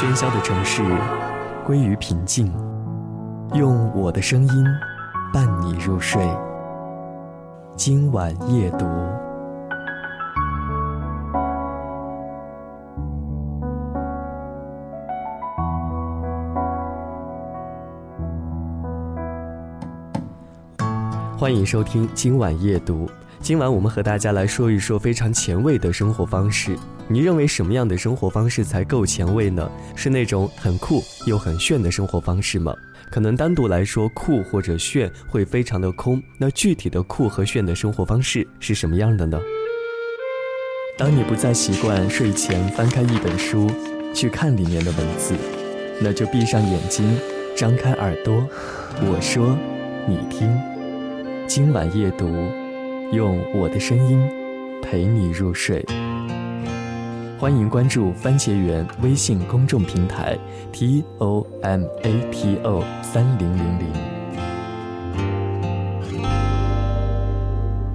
喧嚣的城市归于平静，用我的声音伴你入睡。今晚夜读，欢迎收听今晚夜读。今晚我们和大家来说一说非常前卫的生活方式。你认为什么样的生活方式才够前卫呢？是那种很酷又很炫的生活方式吗？可能单独来说，酷或者炫会非常的空。那具体的酷和炫的生活方式是什么样的呢？当你不再习惯睡前翻开一本书去看里面的文字，那就闭上眼睛，张开耳朵，我说，你听，今晚夜读。用我的声音陪你入睡。欢迎关注番茄园微信公众平台 t o m a t o 三零零零。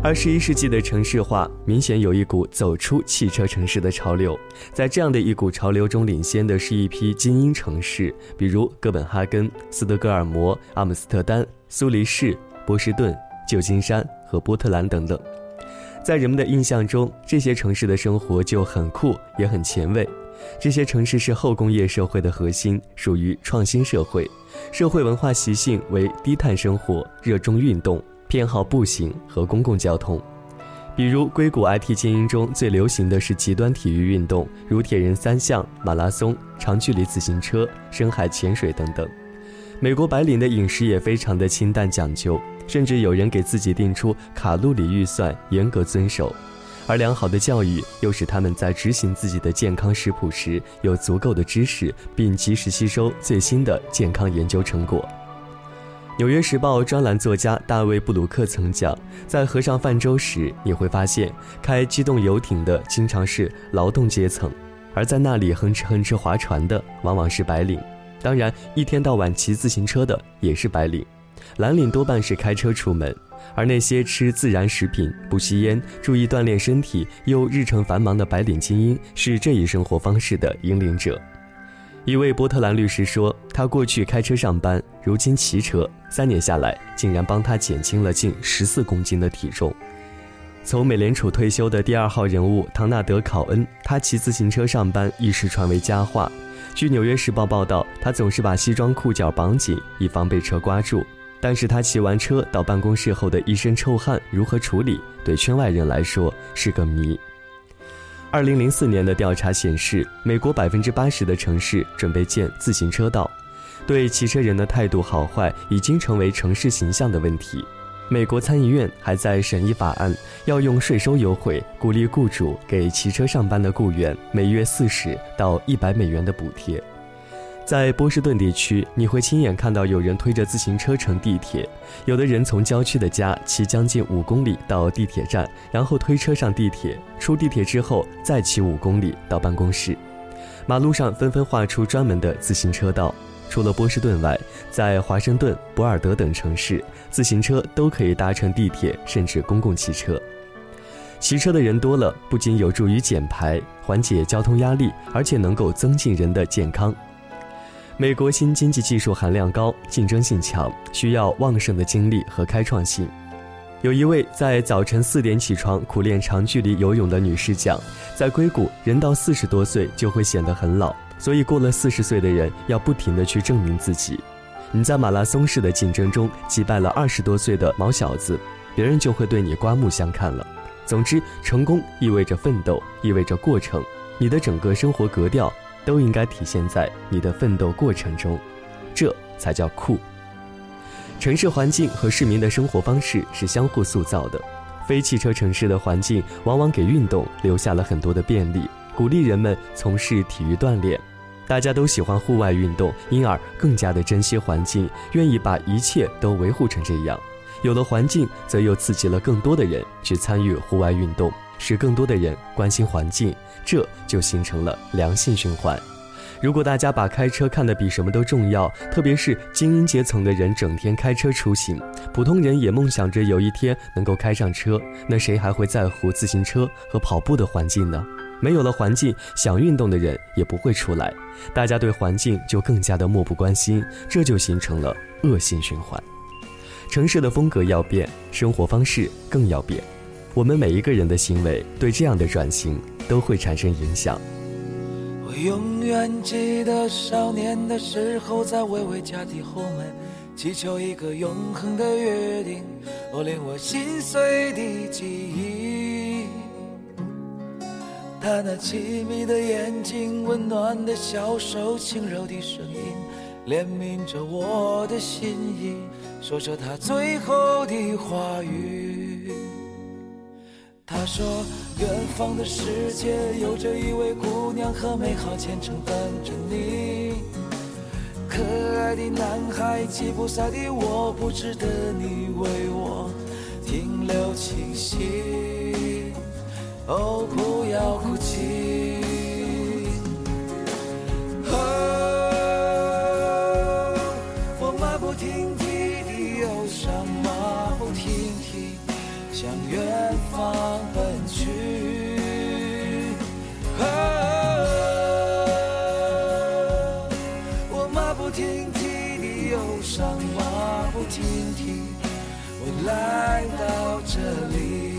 二十一世纪的城市化明显有一股走出汽车城市的潮流，在这样的一股潮流中，领先的是一批精英城市，比如哥本哈根、斯德哥尔摩、阿姆斯特丹、苏黎世、波士顿、旧金山。和波特兰等等，在人们的印象中，这些城市的生活就很酷，也很前卫。这些城市是后工业社会的核心，属于创新社会，社会文化习性为低碳生活，热衷运动，偏好步行和公共交通。比如，硅谷 IT 精英中最流行的是极端体育运动，如铁人三项、马拉松、长距离自行车、深海潜水等等。美国白领的饮食也非常的清淡讲究。甚至有人给自己定出卡路里预算，严格遵守，而良好的教育又使他们在执行自己的健康食谱时有足够的知识，并及时吸收最新的健康研究成果。《纽约时报》专栏作家大卫·布鲁克曾讲，在河上泛舟时，你会发现开机动游艇的经常是劳动阶层，而在那里哼哧哼哧划船的往往是白领，当然，一天到晚骑自行车的也是白领。蓝领多半是开车出门，而那些吃自然食品、不吸烟、注意锻炼身体又日程繁忙的白领精英是这一生活方式的引领者。一位波特兰律师说，他过去开车上班，如今骑车，三年下来竟然帮他减轻了近十四公斤的体重。从美联储退休的第二号人物唐纳德·考恩，他骑自行车上班一时传为佳话。据《纽约时报》报道，他总是把西装裤脚绑紧，以防被车刮住。但是他骑完车到办公室后的一身臭汗如何处理，对圈外人来说是个谜。二零零四年的调查显示，美国百分之八十的城市准备建自行车道，对骑车人的态度好坏已经成为城市形象的问题。美国参议院还在审议法案，要用税收优惠鼓励雇主给骑车上班的雇员每月四十到一百美元的补贴。在波士顿地区，你会亲眼看到有人推着自行车乘地铁，有的人从郊区的家骑将近五公里到地铁站，然后推车上地铁，出地铁之后再骑五公里到办公室。马路上纷纷画出专门的自行车道。除了波士顿外，在华盛顿、博尔德等城市，自行车都可以搭乘地铁，甚至公共汽车。骑车的人多了，不仅有助于减排、缓解交通压力，而且能够增进人的健康。美国新经济技术含量高，竞争性强，需要旺盛的精力和开创性。有一位在早晨四点起床苦练长距离游泳的女士讲，在硅谷，人到四十多岁就会显得很老，所以过了四十岁的人要不停地去证明自己。你在马拉松式的竞争中击败了二十多岁的毛小子，别人就会对你刮目相看了。总之，成功意味着奋斗，意味着过程，你的整个生活格调。都应该体现在你的奋斗过程中，这才叫酷。城市环境和市民的生活方式是相互塑造的，非汽车城市的环境往往给运动留下了很多的便利，鼓励人们从事体育锻炼。大家都喜欢户外运动，因而更加的珍惜环境，愿意把一切都维护成这样。有了环境，则又刺激了更多的人去参与户外运动。使更多的人关心环境，这就形成了良性循环。如果大家把开车看得比什么都重要，特别是精英阶层的人整天开车出行，普通人也梦想着有一天能够开上车，那谁还会在乎自行车和跑步的环境呢？没有了环境，想运动的人也不会出来，大家对环境就更加的漠不关心，这就形成了恶性循环。城市的风格要变，生活方式更要变，我们每一个人的行为对这样的转型都会产生影响。我永远记得少年的时候，在微微家的后门，祈求一个永恒的约定，我，令我心碎的记忆。他那凄迷的眼睛，温暖的小手，轻柔的声音，怜悯着我的心意，说着他最后的话语。他说，远方的世界有着一位姑娘和美好前程等着你。可爱的男孩，吉普赛的我，不值得你为我停留气息。哦，不要哭泣。哦，我马不停蹄的忧伤，马不停蹄向远方奔去。哦，我马不停蹄的忧伤，马不停蹄，我来到这里。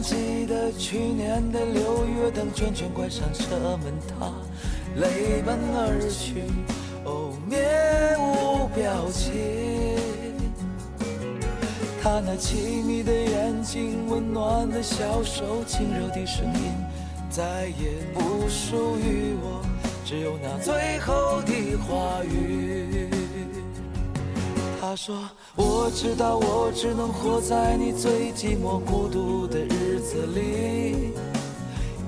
记得去年的六月，等圈圈关上车门，他泪奔而去，哦，面无表情。他那凄迷的眼睛，温暖的小手，轻柔的声音，再也不属于我，只有那最后的话语。他说：“我知道，我只能活在你最寂寞孤独的日子里。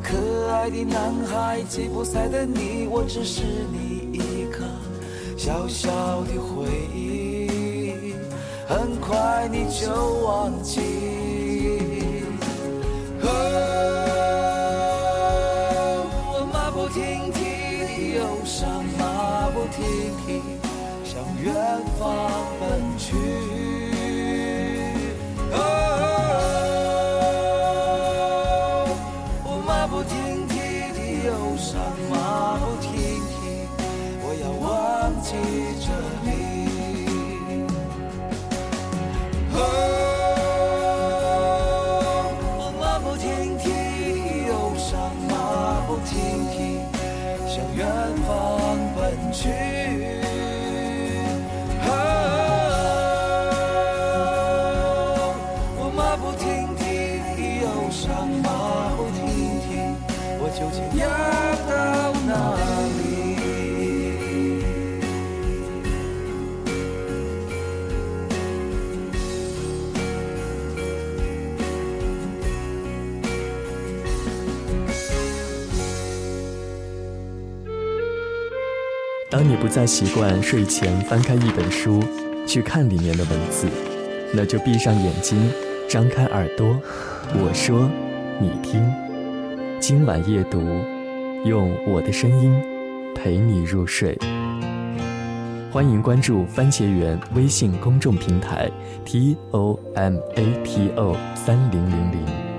可爱的男孩，吉普赛的你，我只是你一个小小的回忆，很快你就忘记。”哦，我马不停蹄的忧伤，马不停蹄。向远方究竟要到哪里？当你不再习惯睡前翻开一本书，去看里面的文字，那就闭上眼睛，张开耳朵，我说，你听。今晚夜读，用我的声音陪你入睡。欢迎关注番茄园微信公众平台 t o m a t o 三零零零。